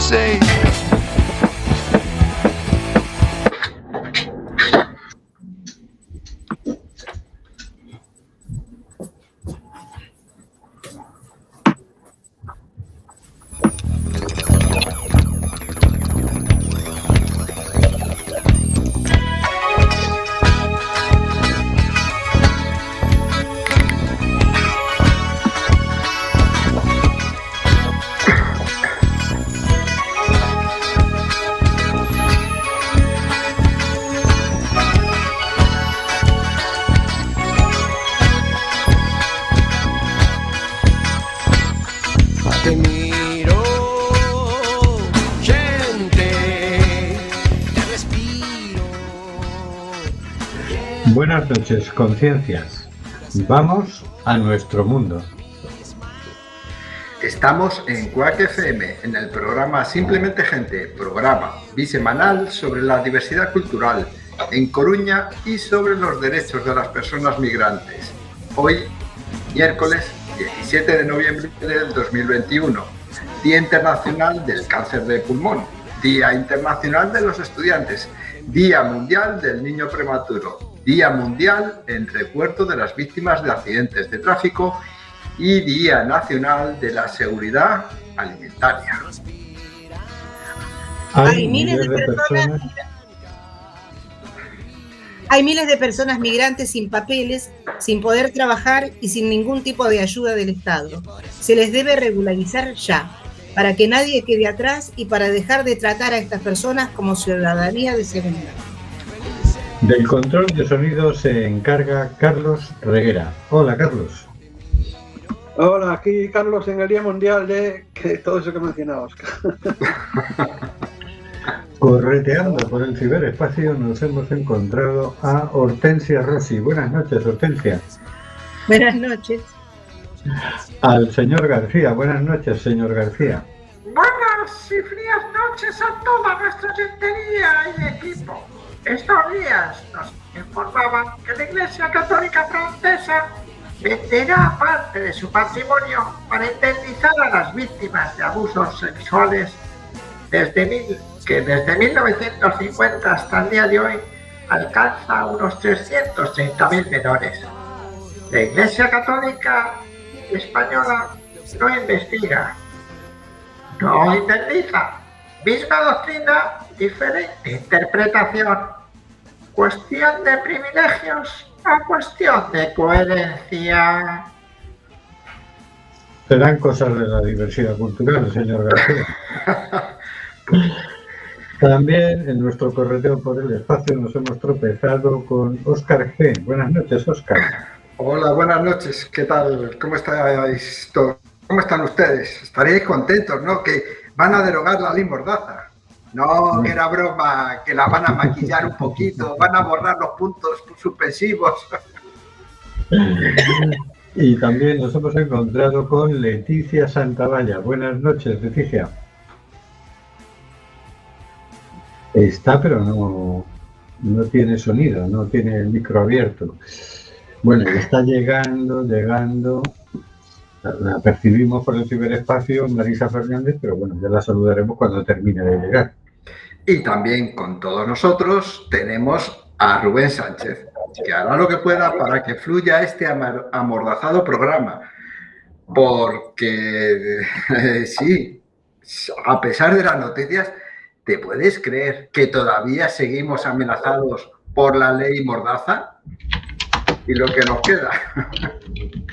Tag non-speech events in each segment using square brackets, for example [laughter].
say Noches, conciencias. Vamos a nuestro mundo. Estamos en Cuac FM, en el programa Simplemente Gente, programa bisemanal sobre la diversidad cultural en Coruña y sobre los derechos de las personas migrantes. Hoy, miércoles 17 de noviembre del 2021, Día Internacional del Cáncer de Pulmón, Día Internacional de los Estudiantes, Día Mundial del Niño Prematuro, Día Mundial en recuerdo de las víctimas de accidentes de tráfico y Día Nacional de la Seguridad Alimentaria. Hay, miles de personas, hay miles de personas migrantes sin papeles, sin poder trabajar y sin ningún tipo de ayuda del Estado. Se les debe regularizar ya, para que nadie quede atrás y para dejar de tratar a estas personas como ciudadanía de segunda. Del control de sonido se encarga Carlos Reguera. Hola, Carlos. Hola, aquí Carlos en el Día Mundial de todo eso que mencionaba Oscar. [laughs] Correteando por el ciberespacio nos hemos encontrado a Hortensia Rossi. Buenas noches, Hortensia. Buenas noches. Al señor García. Buenas noches, señor García. Buenas y frías noches a toda nuestra gentería y equipo. Estos días nos informaban que la Iglesia Católica Francesa venderá parte de su patrimonio para indemnizar a las víctimas de abusos sexuales que desde 1950 hasta el día de hoy alcanza unos 330.000 menores. La Iglesia Católica Española no investiga, no indemniza. Misma doctrina, diferente interpretación cuestión de privilegios a cuestión de coherencia. Serán cosas de la diversidad cultural, señor García. [laughs] También en nuestro correo por el espacio nos hemos tropezado con Oscar G. Buenas noches, Oscar. Hola, buenas noches. ¿Qué tal? ¿Cómo estáis ¿Cómo están ustedes? Estaréis contentos, ¿no? Que van a derogar la ley mordaza. No, que era broma, que la van a maquillar un poquito, [laughs] van a borrar los puntos suspensivos. [laughs] Y también nos hemos encontrado con Leticia Santavalla. Buenas noches, Leticia. Está, pero no, no tiene sonido, no tiene el micro abierto. Bueno, está llegando, llegando. La percibimos por el ciberespacio Marisa Fernández, pero bueno, ya la saludaremos cuando termine de llegar. Y también con todos nosotros tenemos a Rubén Sánchez, que hará lo que pueda para que fluya este amordazado programa. Porque [laughs] sí, a pesar de las noticias, ¿te puedes creer que todavía seguimos amenazados por la ley Mordaza? Y lo que nos queda. [laughs]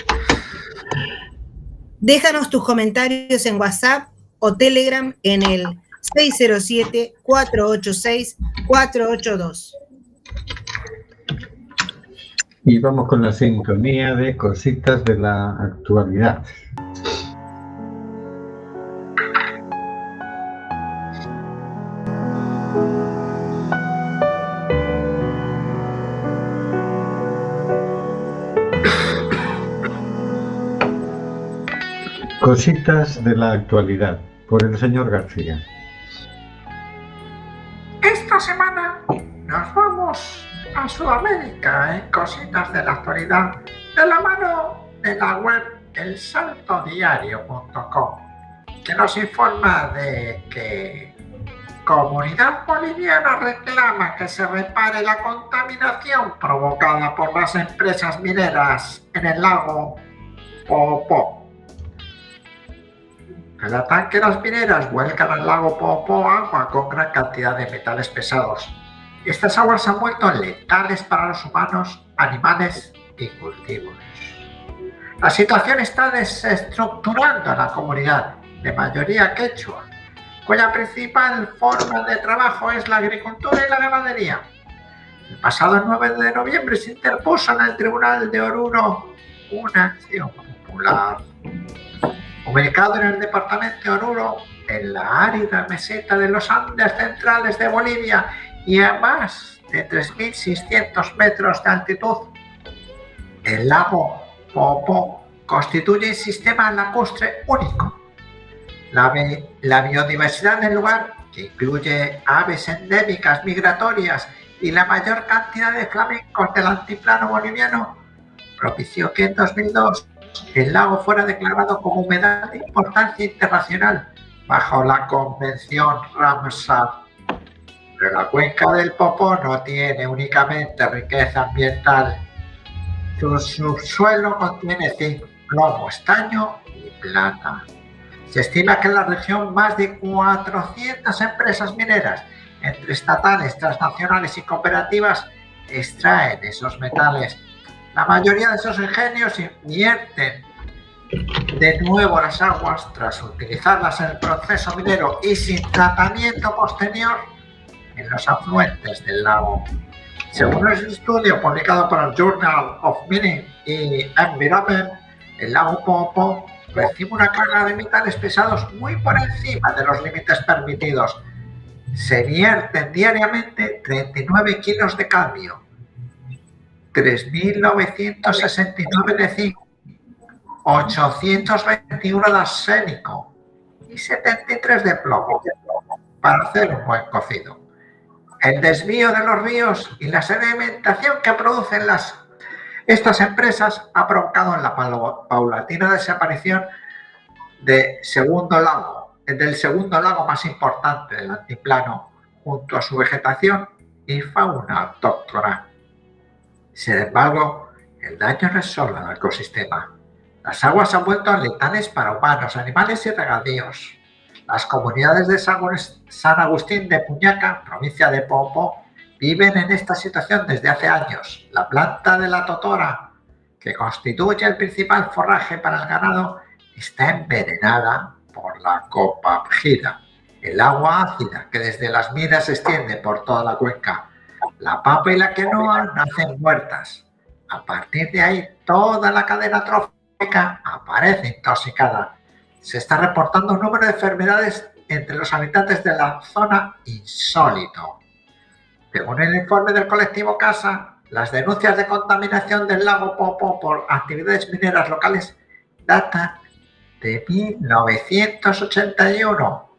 Déjanos tus comentarios en WhatsApp o Telegram en el 607-486-482. Y vamos con la sintonía de cositas de la actualidad. Cositas de la actualidad por el señor García. Esta semana nos vamos a Sudamérica en cositas de la actualidad de la mano de la web elsaltodiario.com. que nos informa de que comunidad boliviana reclama que se repare la contaminación provocada por las empresas mineras en el lago Popo. Cada tanque las mineras vuelcan al lago Popo agua con gran cantidad de metales pesados. Estas aguas se han vuelto letales para los humanos, animales y cultivos. La situación está desestructurando a la comunidad, de mayoría quechua, cuya principal forma de trabajo es la agricultura y la ganadería. El pasado 9 de noviembre se interpuso en el Tribunal de Oruro una acción popular. Ubicado en el departamento de Oruro, en la árida meseta de los Andes centrales de Bolivia y a más de 3.600 metros de altitud, el lago Popo constituye un sistema lacustre único. La, la biodiversidad del lugar, que incluye aves endémicas migratorias y la mayor cantidad de flamencos del altiplano boliviano, propició que en 2002 el lago fuera declarado como humedad de importancia internacional bajo la Convención Ramsar. Pero la cuenca del Popó no tiene únicamente riqueza ambiental. Su subsuelo contiene zinc, plomo, estaño y plata. Se estima que en la región más de 400 empresas mineras, entre estatales, transnacionales y cooperativas, extraen esos metales la mayoría de esos ingenios invierten de nuevo las aguas tras utilizarlas en el proceso minero y sin tratamiento posterior en los afluentes del lago. Según un estudio publicado por el Journal of Mining y Environment, el lago Popo recibe una carga de metales pesados muy por encima de los límites permitidos. Se vierten diariamente 39 kilos de cadmio, 3.969 de zinc, 821 de arsénico y 73 de plomo para hacer un buen cocido. El desvío de los ríos y la sedimentación que producen las, estas empresas ha provocado la paulatina desaparición de segundo lago, del segundo lago más importante del altiplano, junto a su vegetación y fauna autóctona. Sin embargo, el daño no es solo al ecosistema. Las aguas han vuelto letales para humanos, animales y regadíos. Las comunidades de San Agustín de Puñaca, provincia de Popo, viven en esta situación desde hace años. La planta de la totora, que constituye el principal forraje para el ganado, está envenenada por la copa gira, el agua ácida que desde las minas se extiende por toda la cuenca la papa y la quenoa nacen muertas. A partir de ahí, toda la cadena trófica aparece intoxicada. Se está reportando un número de enfermedades entre los habitantes de la zona insólito. Según el informe del colectivo Casa, las denuncias de contaminación del lago Popo por actividades mineras locales datan de 1981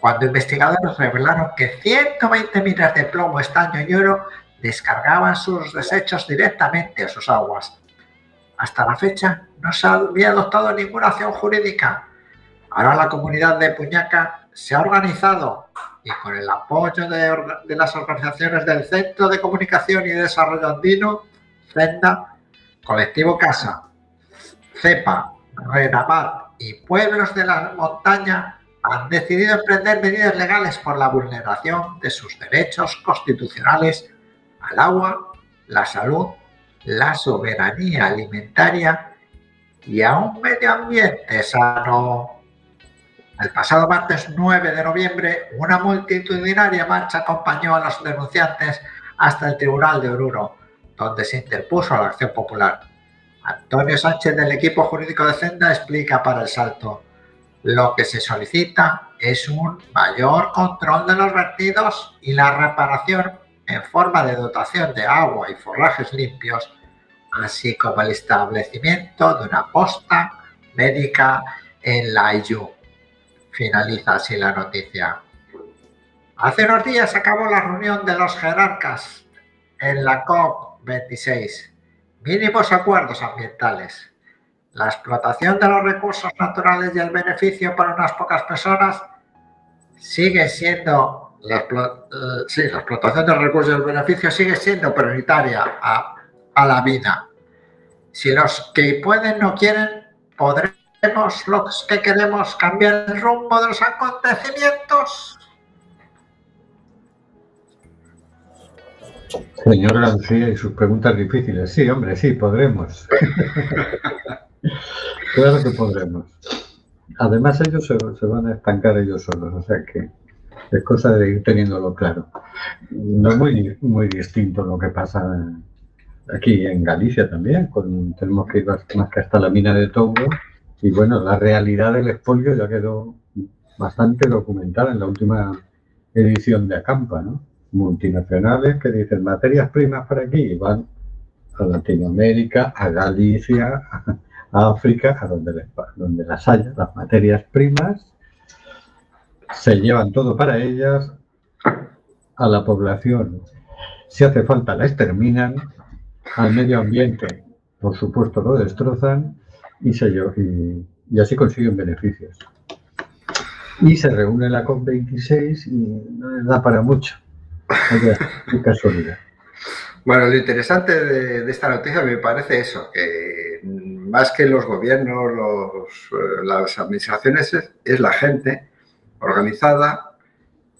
cuando investigadores revelaron que 120 minas de plomo, estaño y oro descargaban sus desechos directamente a sus aguas. Hasta la fecha no se había adoptado ninguna acción jurídica. Ahora la comunidad de Puñaca se ha organizado y con el apoyo de, las organizaciones del Centro de Comunicación y Desarrollo Andino, CENDA, Colectivo Casa, CEPA, Renamat y Pueblos de la Montaña han decidido emprender medidas legales por la vulneración de sus derechos constitucionales al agua, la salud, la soberanía alimentaria y a un medio ambiente sano. El pasado martes 9 de noviembre, una multitudinaria marcha acompañó a los denunciantes hasta el Tribunal de Oruro, donde se interpuso la acción popular. Antonio Sánchez del equipo jurídico de Senda explica para el salto. Lo que se solicita es un mayor control de los vertidos y la reparación en forma de dotación de agua y forrajes limpios, así como el establecimiento de una posta médica en la IU. Finaliza así la noticia. Hace unos días acabó la reunión de los jerarcas en la COP26. Mínimos acuerdos ambientales la explotación de los recursos naturales y el beneficio para unas pocas personas sigue siendo, la, eh, sí, la explotación de los recursos y el beneficio sigue siendo prioritaria a, a la vida. Si los que pueden no quieren, podremos los que queremos cambiar el rumbo de los acontecimientos. Señor García y sus preguntas difíciles. Sí, hombre, sí, podremos. [laughs] claro que podremos. Además, ellos se, van a estancar ellos solos, o sea que es cosa de ir teniéndolo claro. No es muy, muy distinto lo que pasa aquí en Galicia también. Con, tenemos que ir más que hasta la mina de Touro. Y bueno, la realidad del expolio ya quedó bastante documentada en la última edición de Acampa, ¿no? multinacionales que dicen materias primas para aquí y van a Latinoamérica, a Galicia, África, a donde, les donde las haya, las materias primas, se llevan todo para ellas, a la población, si hace falta la exterminan, al medio ambiente, por supuesto, lo destrozan y, se, y, así consiguen beneficios. Y se reúne la COP26 y no les da para mucho. Qué casualidad. Bueno, lo interesante de, de esta noticia me parece eso, que más que los gobiernos, los, eh, las administraciones, es, es la gente organizada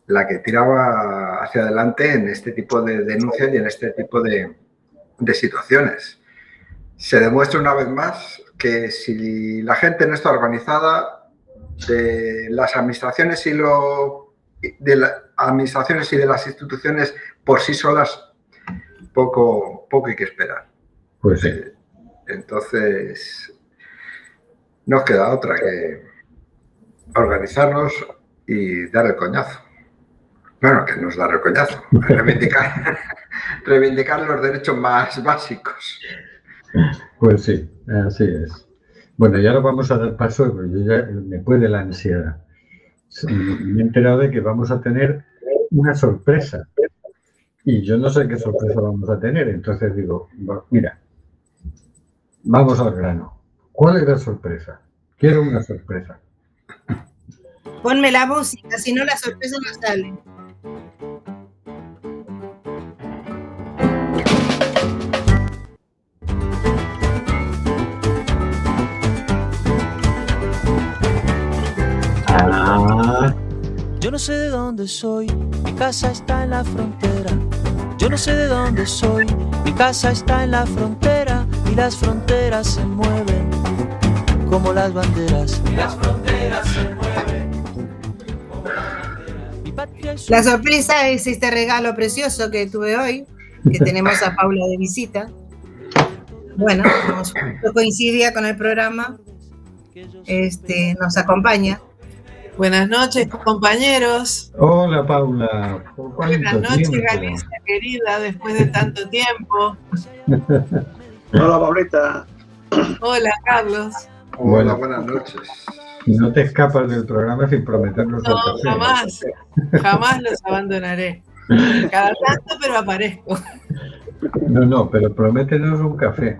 la que tiraba hacia adelante en este tipo de denuncias y en este tipo de, de situaciones. Se demuestra una vez más que si la gente no está organizada, de las administraciones y lo de las administraciones y de las instituciones por sí solas poco, poco hay que esperar. Pues sí. Eh, Entonces, nos queda otra que organizarnos y dar el coñazo. Bueno, que nos dar el coñazo, [laughs] [laughs] reivindicar, los derechos más básicos. Pues sí, así es. Bueno, ya lo vamos a dar paso, porque yo ya me puede la ansiedad. Me he enterado de que vamos a tener una sorpresa. Y yo no sé qué sorpresa vamos a tener. Entonces digo, mira, vamos al grano. ¿Cuál es la sorpresa? Quiero una sorpresa. Ponme la música, si no la sorpresa no sale. Ah, Yo no sé de dónde soy, mi casa está en la frontera. Yo no sé de dónde soy, mi casa está en la frontera las fronteras se mueven como las banderas. Y las fronteras se mueven. como las banderas. La sorpresa es este regalo precioso que tuve hoy, que tenemos a Paula de visita. Bueno, justo coincidía con el programa, este, nos acompaña. Buenas noches, compañeros. hola Paula. ¿Por cuánto Buenas noches? Galicia querida, después de tanto tiempo. [laughs] Hola, Pablita. Hola, Carlos. Hola, Bueno. buenas noches. No te escapas del programa sin prometernos No, jamás, jamás los abandonaré. Cada tanto, pero aparezco. No, no, pero prométenos un café.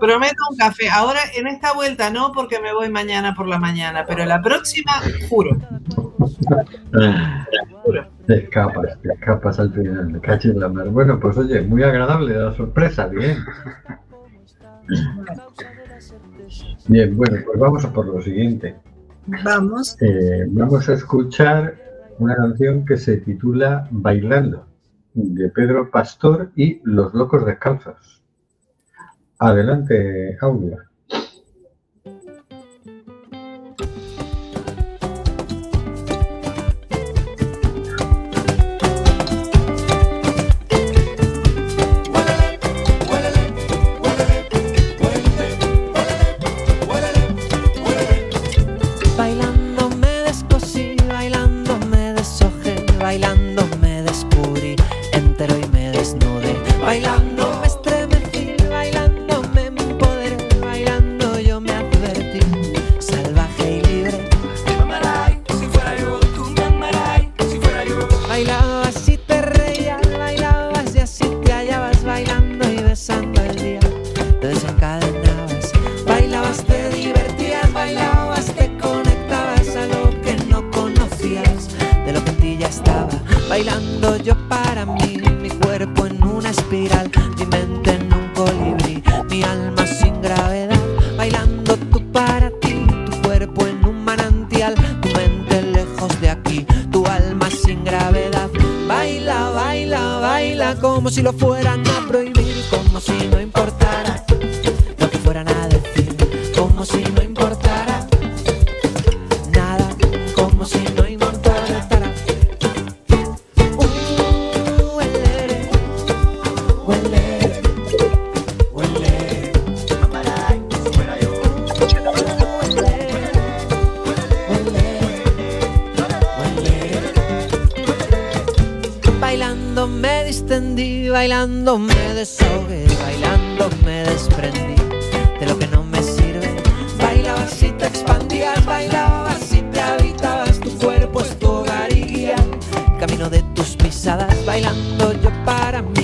Prometo un café. Ahora, en esta vuelta no, porque me voy mañana por la mañana, pero la próxima, juro. Te escapas, te escapas al final, te caches la mar. Bueno, pues oye, muy agradable la sorpresa, bien. Bien, bueno, pues vamos a por lo siguiente. Vamos. Eh, vamos a escuchar una canción que se titula Bailando, de Pedro Pastor y Los Locos Descalzos. Adelante, Audia. De tus pisadas, bailando yo para mí,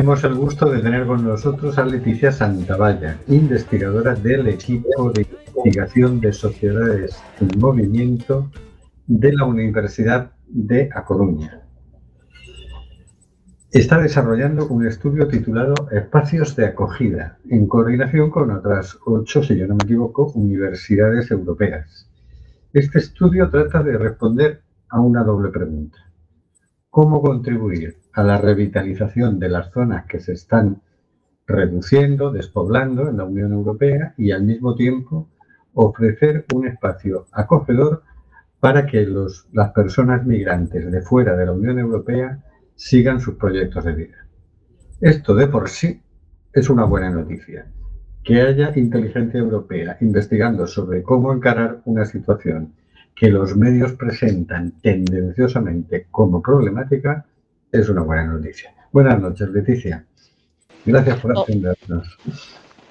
Tenemos el gusto de tener con nosotros a Leticia Santavalla, investigadora del equipo de investigación de sociedades en movimiento de la Universidad de A Coruña. Está desarrollando un estudio titulado Espacios de acogida, en coordinación con otras ocho, si yo no me equivoco, universidades europeas. Este estudio trata de responder a una doble pregunta. ¿Cómo contribuir a la revitalización de las zonas que se están reduciendo, despoblando en la Unión Europea y al mismo tiempo ofrecer un espacio acogedor para que las personas migrantes de fuera de la Unión Europea sigan sus proyectos de vida. Esto de por sí es una buena noticia. Que haya inteligencia europea investigando sobre cómo encarar una situación que los medios presentan tendenciosamente como problemática es una buena noticia. Buenas noches, Leticia. Gracias por Oh. atendernos.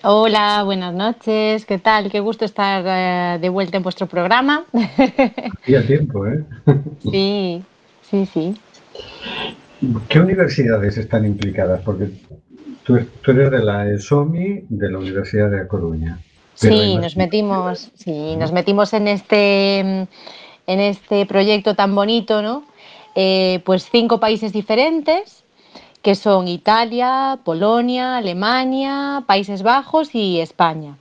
Hola, buenas noches. ¿Qué tal? Qué gusto estar eh, de vuelta en vuestro programa. [laughs] Hacía tiempo, ¿eh? sí, sí, sí. ¿Qué universidades están implicadas? Porque tú, tú eres de la ESOMI de la Universidad de A Coruña. Sí, nos metimos, sí, nos metimos en este, en este proyecto tan bonito, ¿no? Eh, pues cinco países diferentes, que son Italia, Polonia, Alemania, Países Bajos y España.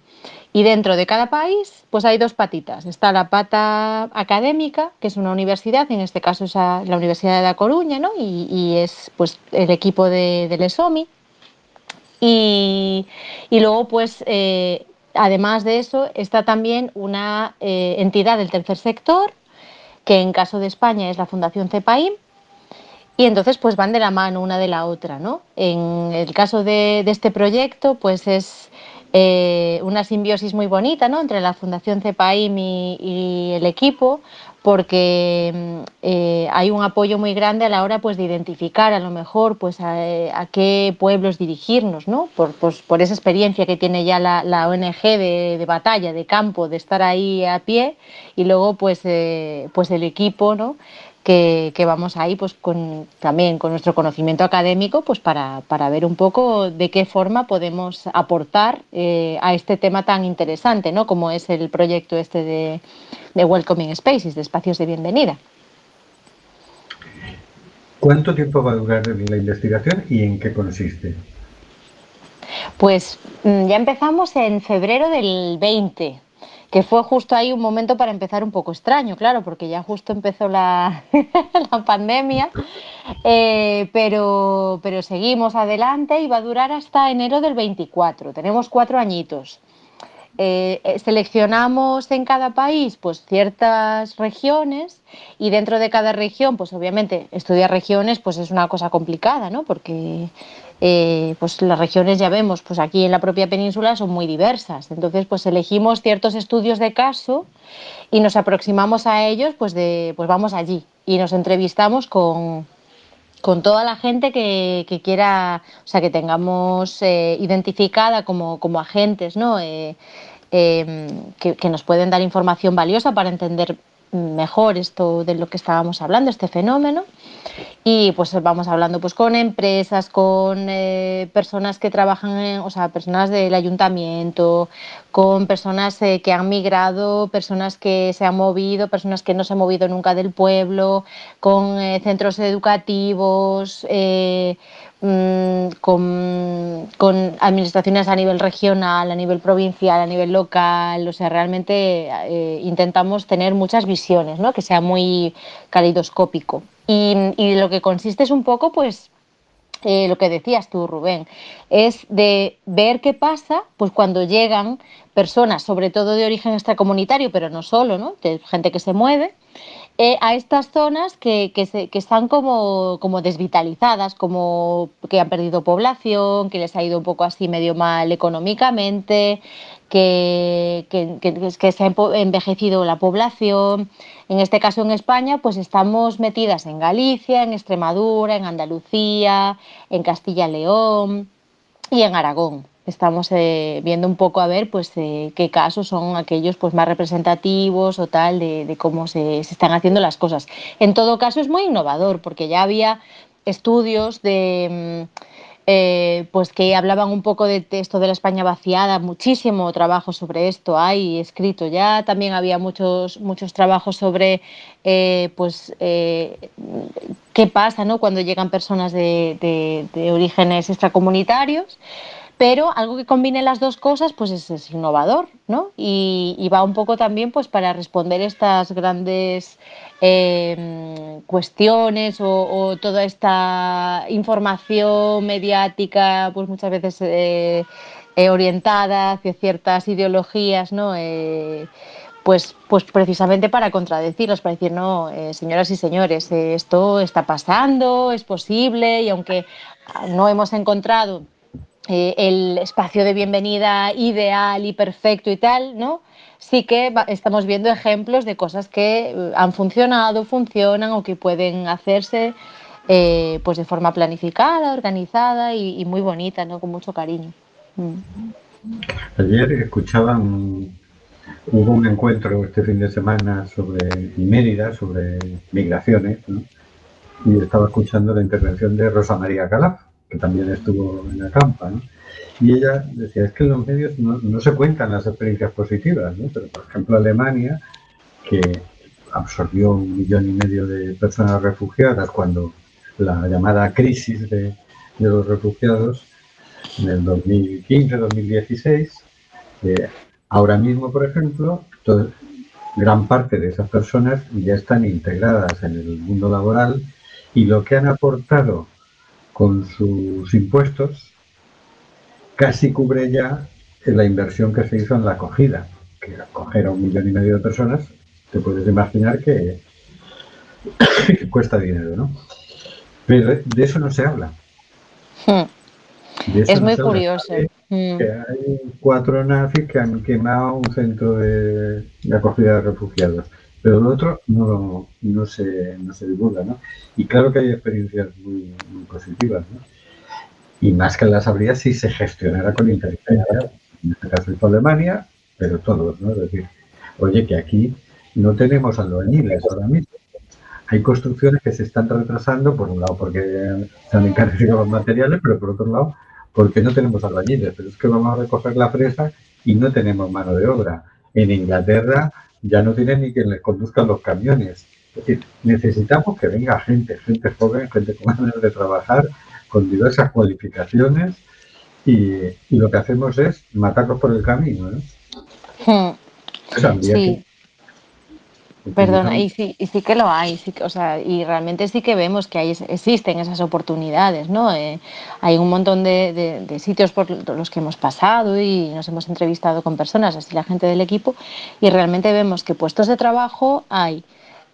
Y dentro de cada país, pues hay dos patitas. Está la pata académica, que es una universidad, en este caso es la Universidad de La Coruña, ¿no? Y, es pues el equipo de, del ESOMI. Y, y luego, pues, eh, además de eso, está también una eh, entidad del tercer sector, que en caso de España es la Fundación CEPAIM, y entonces pues van de la mano una de la otra, ¿no? En el caso de, este proyecto, pues es eh, una simbiosis muy bonita, ¿no? Entre la Fundación CEPAIM y el equipo, porque mm, eh, hay un apoyo muy grande a la hora pues de identificar a lo mejor pues a, a qué pueblos dirigirnos, ¿no? Por, pues, por esa experiencia que tiene ya la, la ONG de, de batalla, de campo, de estar ahí a pie y luego pues, eh, pues el equipo, ¿no? Que, que vamos ahí pues con, también con nuestro conocimiento académico pues para, para ver un poco de qué forma podemos aportar eh, a este tema tan interesante, ¿no? Como es el proyecto este de, de Welcoming Spaces, de espacios de bienvenida. ¿Cuánto tiempo va a durar la investigación y en qué consiste? Pues mm, ya empezamos en febrero del 20 que fue justo ahí un momento para empezar un poco extraño, claro, porque ya justo empezó la, [laughs] la pandemia, eh, pero, pero seguimos adelante y va a durar hasta enero del 24, tenemos cuatro añitos. Eh, eh, seleccionamos en cada país pues ciertas regiones y dentro de cada región pues obviamente estudiar regiones pues es una cosa complicada ¿no? porque eh, pues las regiones ya vemos pues aquí en la propia península son muy diversas entonces pues elegimos ciertos estudios de caso y nos aproximamos a ellos pues de pues vamos allí y nos entrevistamos con con toda la gente que, que, quiera, o sea, que tengamos eh, identificada como, como, agentes, ¿no? Eh, eh, que, que, nos pueden dar información valiosa para entender mejor esto de lo que estábamos hablando, este fenómeno. Y pues vamos hablando pues con empresas, con eh, personas que trabajan, en, o sea, personas del ayuntamiento, con personas eh, que han migrado, personas que se han movido, personas que no se han movido nunca del pueblo, con eh, centros educativos, con, con, administraciones a nivel regional, a nivel provincial, a nivel local. O sea, realmente eh, intentamos tener muchas visiones, ¿no? que sea muy calidoscópico. Y, y, lo que consiste es un poco, pues, eh, lo que decías tú, Rubén, es de ver qué pasa pues cuando llegan personas, sobre todo de origen extracomunitario, pero no solo, ¿no? de gente que se mueve, eh, a estas zonas que, que, se, que están como, como, desvitalizadas, como que han perdido población, que les ha ido un poco así medio mal económicamente, que, que, se ha envejecido la población. En este caso en España, pues estamos metidas en Galicia, en Extremadura, en Andalucía, en Castilla-León y en Aragón estamos eh, viendo un poco a ver pues eh, qué casos son aquellos pues más representativos o tal de, cómo se, están haciendo las cosas. En todo caso es muy innovador porque ya había estudios de mm, eh, pues que hablaban un poco de esto de la España vaciada, muchísimo trabajo sobre esto hay escrito ya, también había muchos, muchos trabajos sobre pues qué pasa ¿no? cuando llegan personas de, de orígenes extracomunitarios pero algo que combine las dos cosas pues es, innovador ¿no? Y, va un poco también pues para responder estas grandes eh, cuestiones o, toda esta información mediática pues muchas veces eh, eh, orientada hacia ciertas ideologías ¿no? Eh, pues, pues precisamente para contradecirlos, para decir, no, señoras y señores, esto está pasando, es posible, y aunque no hemos encontrado eh, el espacio de bienvenida ideal y perfecto y tal, ¿no? Sí que estamos viendo ejemplos de cosas que eh, han funcionado, funcionan o que pueden hacerse eh, pues de forma planificada, organizada y, muy bonita, ¿no? Con mucho cariño. Mm. Ayer escuchaban, hubo un encuentro este fin de semana sobre Mérida, sobre migraciones, ¿no? y estaba escuchando la intervención de Rosa María Calaf que también estuvo en la campa. Y ella decía, es que en los medios no, no se cuentan las experiencias positivas. Pero, por ejemplo, Alemania, que absorbió un millón y medio de personas refugiadas cuando la llamada crisis de, de los refugiados en el 2015-2016, eh, ahora mismo, por ejemplo, gran parte de esas personas ya están integradas en el mundo laboral y lo que han aportado con sus impuestos casi cubre ya la inversión que se hizo en la acogida, que acoger a un millón y medio de personas, te puedes imaginar que, que cuesta dinero, ¿no? Pero de eso no se habla. Hmm. Es muy habla. curioso. Hmm. Que hay cuatro nazis que han quemado un centro de, de acogida de refugiados pero lo otro no, no, se, no se divulga, ¿no? Y claro que hay experiencias muy, muy positivas, ¿no? Y más que las habría si se gestionara con inteligencia. En este caso hizo Alemania, pero todos, ¿no? Es decir, oye, que aquí no tenemos albañiles ahora mismo. Hay construcciones que se están retrasando, por un lado porque se han encarecido los materiales, pero por otro lado porque no tenemos albañiles. Pero es que vamos a recoger la fresa y no tenemos mano de obra. En Inglaterra ya no tiene ni quien les conduzca los camiones. Es decir, necesitamos que venga gente, gente joven, gente con [laughs] ganas de trabajar, con diversas cualificaciones, y, y, lo que hacemos es matarlos por el camino. ¿no? Hmm. Sí. Perdona, y sí, y sí que lo hay, sí o sea, y realmente sí que vemos que hay, existen esas oportunidades, ¿no? Eh, hay un montón de, de, sitios por los que hemos pasado y nos hemos entrevistado con personas, así la gente del equipo, y realmente vemos que puestos de trabajo hay.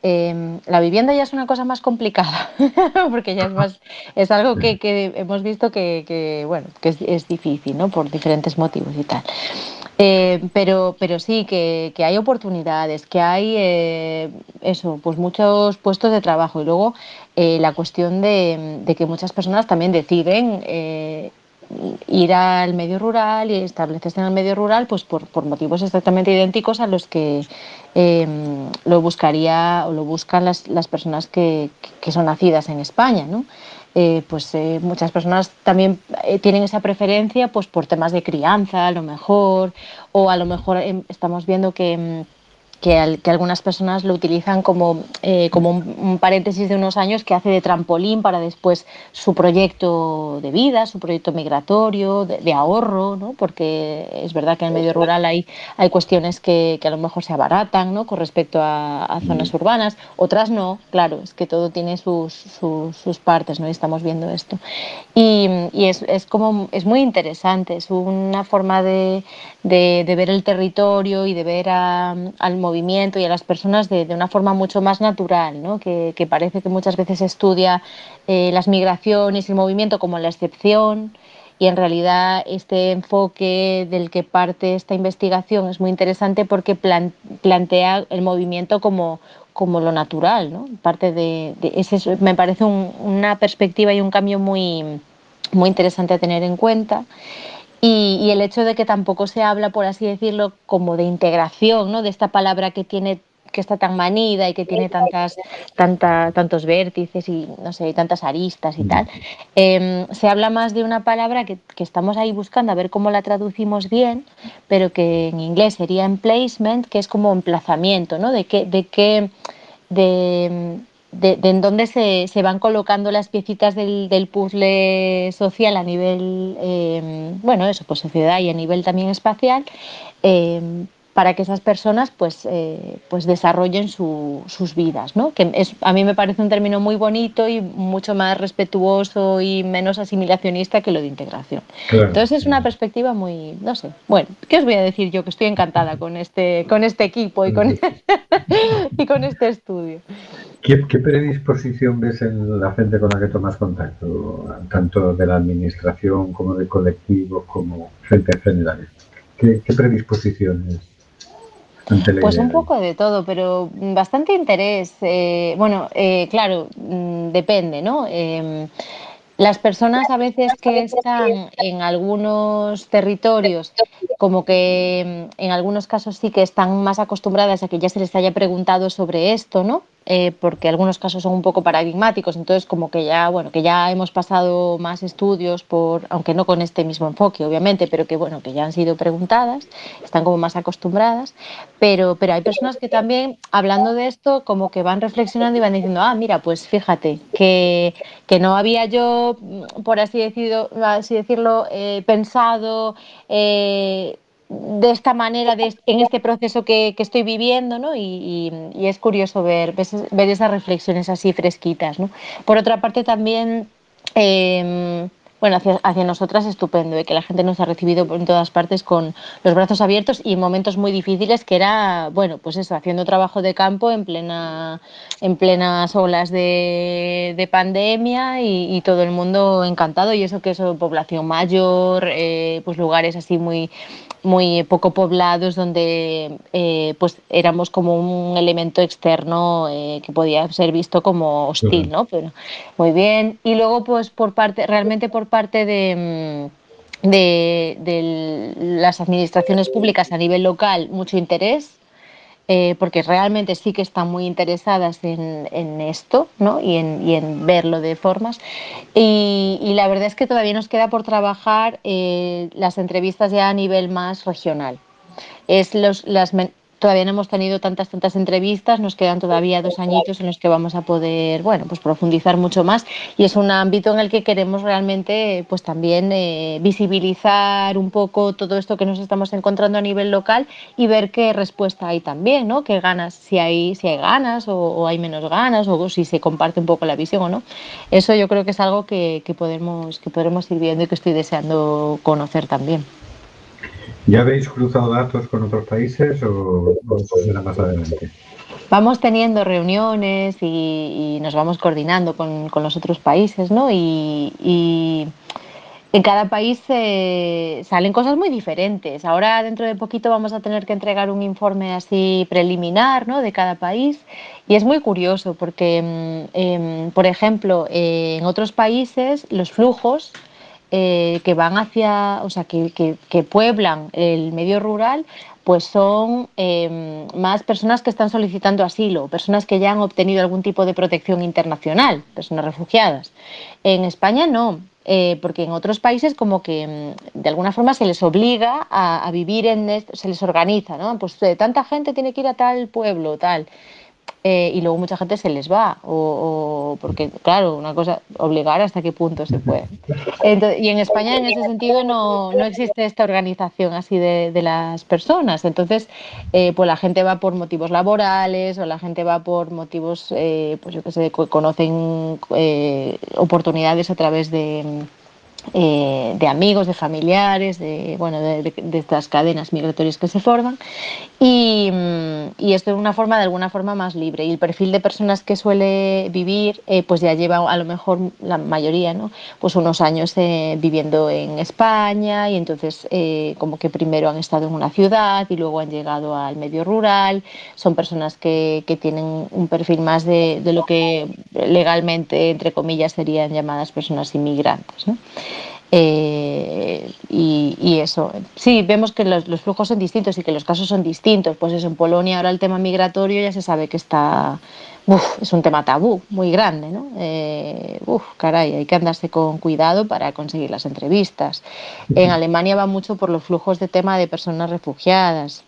Em, la vivienda ya es una cosa más complicada, [laughs] porque ya es más, es algo que, que hemos visto que, que bueno, que es, es, difícil, ¿no? Por diferentes motivos y tal. Eh, pero, pero sí, que, que, hay oportunidades, que hay eh, eso, pues muchos puestos de trabajo. Y luego eh, la cuestión de, de, que muchas personas también deciden eh, ir al medio rural y establecerse en el medio rural pues por, por motivos exactamente idénticos a los que eh, lo buscaría o lo buscan las, las personas que, que, son nacidas en España. ¿no? Eh, pues eh, muchas personas también eh, tienen esa preferencia pues por temas de crianza a lo mejor o a lo mejor eh, estamos viendo que mm, que, al, que, algunas personas lo utilizan como, eh, como un, un, paréntesis de unos años que hace de trampolín para después su proyecto de vida, su proyecto migratorio, de, de ahorro, ¿no? porque es verdad que en el medio rural hay, hay cuestiones que, que a lo mejor se abaratan ¿no? con respecto a, a, zonas urbanas, otras no, claro, es que todo tiene sus, sus, sus partes ¿no? y estamos viendo esto. Y, y es, es, como, es muy interesante, es una forma de, de, de ver el territorio y de ver a, al movimiento movimiento y a las personas de, de una forma mucho más natural, ¿no? que, que, parece que muchas veces estudia eh, las migraciones y el movimiento como la excepción y en realidad este enfoque del que parte esta investigación es muy interesante porque plan, plantea el movimiento como, como lo natural, ¿no? Parte de, de ese, me parece un, una perspectiva y un cambio muy, muy interesante a tener en cuenta. Y, y, el hecho de que tampoco se habla, por así decirlo, como de integración, ¿no? de esta palabra que tiene que está tan manida y que tiene tantas, tanta, tantos vértices y no sé, tantas aristas y tal, eh, se habla más de una palabra que, que, estamos ahí buscando a ver cómo la traducimos bien, pero que en inglés sería emplacement, que es como emplazamiento, ¿no? De qué, de qué, de, de, en dónde se, se, van colocando las piecitas del, del puzzle social a nivel, eh, bueno, eso, pues sociedad y a nivel también espacial, eh, para que esas personas pues, eh, pues desarrollen su, sus vidas, ¿no? Que es, a mí me parece un término muy bonito y mucho más respetuoso y menos asimilacionista que lo de integración. Claro. Entonces es una perspectiva muy, no sé, bueno, ¿qué os voy a decir yo? Que estoy encantada con este, con este equipo y con, [laughs] y con este estudio. ¿Qué, ¿Qué, predisposición ves en la gente con la que tomas contacto, tanto de la administración como de colectivos, como gente en general? ¿Qué, qué predisposiciones? Pues un poco de todo, pero bastante interés. Eh, bueno, eh, claro, mm, depende, ¿no? Eh, las personas a veces que están en algunos territorios, como que mm, en algunos casos sí que están más acostumbradas a que ya se les haya preguntado sobre esto, ¿no? Eh, porque algunos casos son un poco paradigmáticos, entonces como que ya, bueno, que ya hemos pasado más estudios por, aunque no con este mismo enfoque, obviamente, pero que bueno, que ya han sido preguntadas, están como más acostumbradas, pero, pero hay personas que también, hablando de esto, como que van reflexionando y van diciendo, ah, mira, pues fíjate, que, que no había yo, por así decirlo, así decirlo eh, pensado, eh, de esta manera, de, en este proceso que, que estoy viviendo, ¿no? Y, y, es curioso ver, ver esas reflexiones así fresquitas, ¿no? Por otra parte, también, eh, bueno, hacia, hacia, nosotras estupendo, ¿eh? que la gente nos ha recibido en todas partes con los brazos abiertos y en momentos muy difíciles, que era, bueno, pues eso, haciendo trabajo de campo en, plena, en plenas olas de, de pandemia y, y, todo el mundo encantado, y eso que es población mayor, eh, pues lugares así muy muy poco poblados donde eh, pues éramos como un elemento externo eh, que podía ser visto como hostil, ¿no? Pero muy bien. Y luego pues por parte, realmente por parte de, mm, de, de las administraciones públicas a nivel local, mucho interés eh, porque realmente sí que están muy interesadas en, en esto ¿no? y, en, y, en, verlo de formas. Y, y, la verdad es que todavía nos queda por trabajar eh, las entrevistas ya a nivel más regional. Es los, las, todavía no hemos tenido tantas, tantas entrevistas, nos quedan todavía dos añitos en los que vamos a poder, bueno, pues profundizar mucho más y es un ámbito en el que queremos realmente, pues también eh, visibilizar un poco todo esto que nos estamos encontrando a nivel local y ver qué respuesta hay también, ¿no? Qué ganas, si hay, si hay ganas o, hay menos ganas o si se comparte un poco la visión o no. Eso yo creo que es algo que, que podemos, que podremos ir viendo y que estoy deseando conocer también. ¿Ya habéis cruzado datos con otros países o, será más adelante? Vamos teniendo reuniones y, nos vamos coordinando con, los otros países, ¿no? Y, en cada país salen cosas muy diferentes. Ahora, dentro de poquito, vamos a tener que entregar un informe así preliminar, ¿no? De cada país. Y es muy curioso porque, em, por ejemplo, en otros países los flujos eh, que van hacia, o sea, que, que, pueblan el medio rural, pues son em, más personas que están solicitando asilo, personas que ya han obtenido algún tipo de protección internacional, personas refugiadas. En España no, eh, porque en otros países como que em, de alguna forma se les obliga a, vivir en, se les organiza, ¿no? Pues eh, tanta gente tiene que ir a tal pueblo, tal. Eh, y luego mucha gente se les va, o, porque claro, una cosa, obligar hasta qué punto se puede. y en España en ese sentido no, no existe esta organización así de, de las personas, entonces eh, pues la gente va por motivos laborales o la gente va por motivos, eh, pues yo qué sé, conocen oportunidades a través de eh, de amigos, de familiares, de, bueno, de, estas cadenas migratorias que se forman. Y, y, esto es una forma, de alguna forma, más libre. Y el perfil de personas que suele vivir, eh, pues ya lleva a lo mejor la mayoría, ¿no? Pues unos años eh, viviendo en España y entonces como que primero han estado en una ciudad y luego han llegado al medio rural. Son personas que, que tienen un perfil más de, de lo que legalmente, entre comillas, serían llamadas personas inmigrantes, ¿no? Eh, y, eso, sí, vemos que los, flujos son distintos y que los casos son distintos. Pues eso, en Polonia ahora el tema migratorio ya se sabe que está, es un tema tabú muy grande, ¿no? Eh, caray, hay que andarse con cuidado para conseguir las entrevistas. En Alemania va mucho por los flujos de tema de personas refugiadas.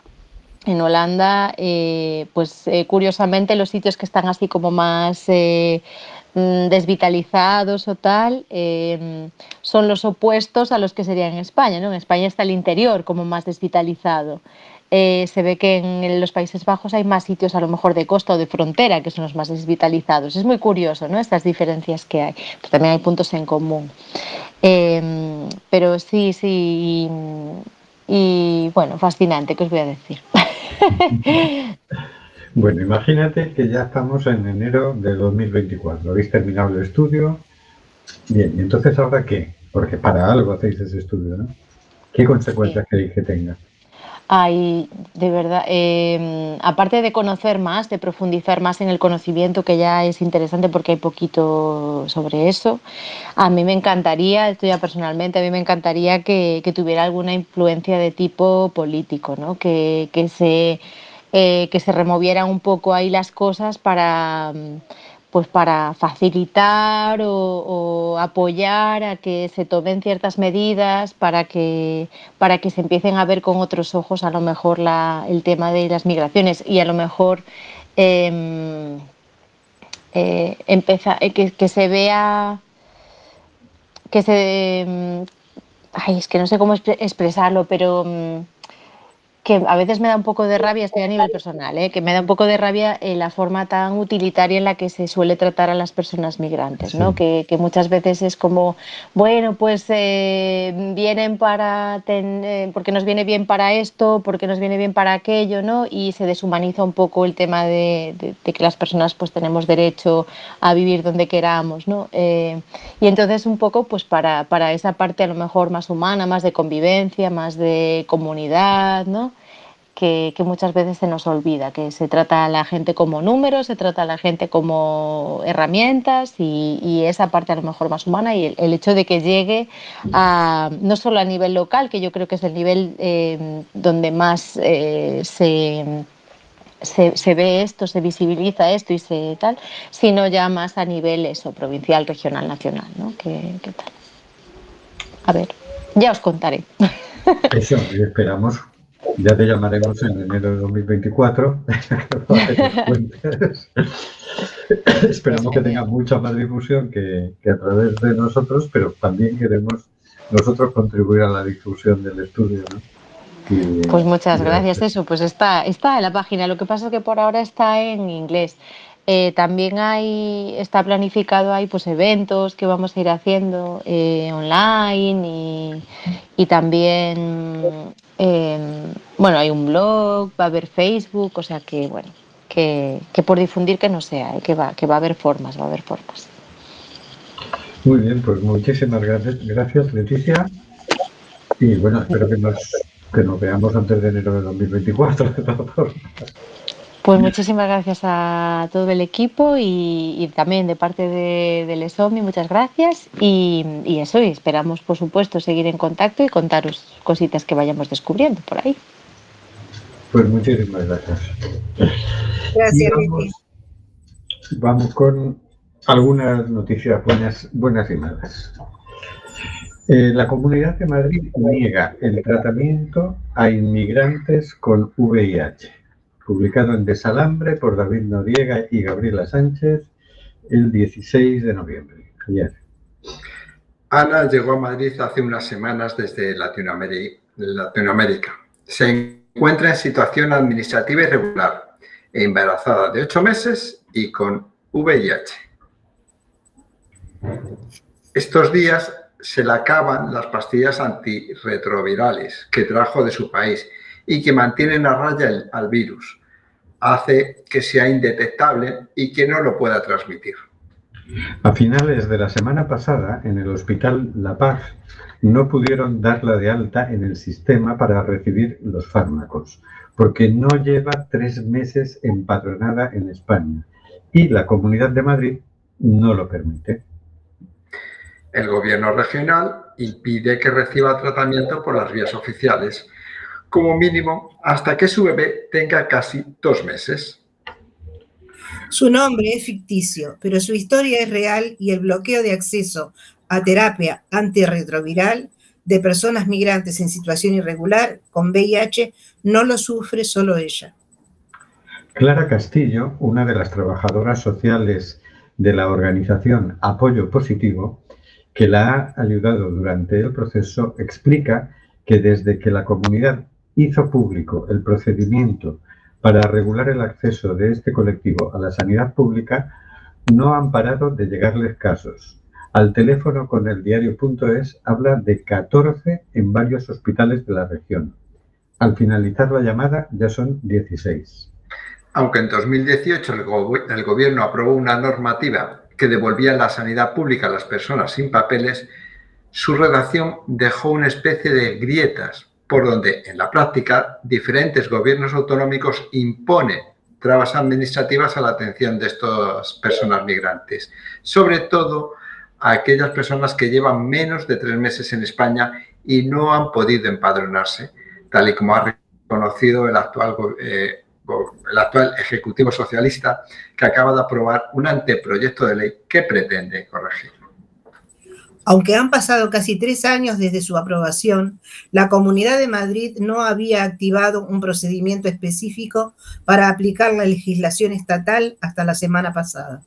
En Holanda, eh, pues curiosamente los sitios que están así como más Mm, desvitalizados o tal, em, son los opuestos a los que serían en España. ¿no? En España está el interior como más desvitalizado. Eh, se ve que en los Países Bajos hay más sitios a lo mejor de costa o de frontera que son los más desvitalizados. Es muy curioso ¿no? estas diferencias que hay, también hay puntos en común. Em, pero sí, sí, y bueno, fascinante, ¿qué os voy a decir? [laughs] Bueno, imagínate que ya estamos en enero de 2024. Habéis terminado el estudio. Bien, ¿y entonces ahora qué? Porque para algo hacéis ese estudio, ¿no? ¿Qué consecuencias queréis que tenga? Ay, de verdad, em, aparte de conocer más, de profundizar más en el conocimiento, que ya es interesante porque hay poquito sobre eso, a mí me encantaría, esto ya personalmente, a mí me encantaría que, tuviera alguna influencia de tipo político, ¿no? que, que se eh, que se removieran un poco ahí las cosas para, mm, pues para facilitar o, apoyar a que se tomen ciertas medidas para que, para que se empiecen a ver con otros ojos a lo mejor el tema de las migraciones. Y a lo mejor em, eh, eh, que, que, se vea que se mm, ay, es que no sé cómo expresarlo pero mm, que a veces me da un poco de rabia, estoy a nivel personal, ¿eh? que me da un poco de rabia eh, la forma tan utilitaria en la que se suele tratar a las personas migrantes, ¿no? Que, muchas veces es como, bueno, pues eh, vienen para, porque nos viene bien para esto, porque nos viene bien para aquello, ¿no? Y se deshumaniza un poco el tema de, que las personas pues tenemos derecho a vivir donde queramos, ¿no? y entonces un poco pues para, para esa parte a lo mejor más humana, más de convivencia, más de comunidad, ¿no? Que, muchas veces se nos olvida, que se trata a la gente como números, se trata a la gente como herramientas y, esa parte a lo mejor más humana y el, hecho de que llegue a, no solo a nivel local, que yo creo que es el nivel eh, donde más eh, se, se, ve esto, se visibiliza esto y se tal, sino ya más a nivel eso, provincial, regional, nacional, ¿no? ¿Qué, qué tal? A ver, ya os contaré. Eso, esperamos Ya te llamaremos en enero de 2024. [laughs] [laughs] Esperamos que tenga mucha más difusión que, a través de nosotros, pero también queremos nosotros contribuir a la difusión del estudio. pues muchas gracias, eso, pues está, está en la página. Lo que pasa es que por ahora está en inglés. Eh, también hay, está planificado hay pues eventos que vamos a ir haciendo eh, online y, también em, bueno hay un blog, va a haber Facebook, o sea que bueno, que, por difundir que no sea, eh, que va, que va a haber formas, va a haber formas. Muy bien, pues muchísimas gracias, gracias Leticia. Y bueno, espero que nos, que nos veamos antes de enero de 2024 de todas formas. Pues muchísimas gracias a todo el equipo y, también de parte de, del ESOMI, muchas gracias. Y, eso, y esperamos, por supuesto, seguir en contacto y contaros cositas que vayamos descubriendo por ahí. Pues muchísimas gracias. Gracias, vamos, vamos, con algunas noticias buenas, buenas y malas. Eh, la Comunidad de Madrid niega el tratamiento a inmigrantes con VIH publicado en Desalambre por David Noriega y Gabriela Sánchez el 16 de noviembre, ayer. Ana llegó a Madrid hace unas semanas desde Latinoamérica. Se encuentra en situación administrativa irregular, embarazada de ocho meses y con VIH. Estos días se le acaban las pastillas antirretrovirales que trajo de su país y que mantienen a raya al virus. Hace que sea indetectable y que no lo pueda transmitir. A finales de la semana pasada, en el Hospital La Paz, no pudieron darla de alta en el sistema para recibir los fármacos, porque no lleva tres meses empadronada en España y la Comunidad de Madrid no lo permite. El gobierno regional impide que reciba tratamiento por las vías oficiales como mínimo hasta que su bebé tenga casi dos meses. Su nombre es ficticio, pero su historia es real y el bloqueo de acceso a terapia antirretroviral de personas migrantes en situación irregular con VIH no lo sufre solo ella. Clara Castillo, una de las trabajadoras sociales de la organización Apoyo Positivo, que la ha ayudado durante el proceso, explica que desde que la comunidad hizo público el procedimiento para regular el acceso de este colectivo a la sanidad pública, no han parado de llegarles casos. Al teléfono con el diario.es habla de 14 en varios hospitales de la región. Al finalizar la llamada ya son 16. Aunque en 2018 el, el gobierno aprobó una normativa que devolvía la sanidad pública a las personas sin papeles, su redacción dejó una especie de grietas por donde en la práctica diferentes gobiernos autonómicos imponen trabas administrativas a la atención de estas personas migrantes, sobre todo a aquellas personas que llevan menos de tres meses en España y no han podido empadronarse, tal y como ha reconocido el actual, eh, el actual Ejecutivo Socialista, que acaba de aprobar un anteproyecto de ley que pretende corregir. Aunque han pasado casi tres años desde su aprobación, la Comunidad de Madrid no había activado un procedimiento específico para aplicar la legislación estatal hasta la semana pasada.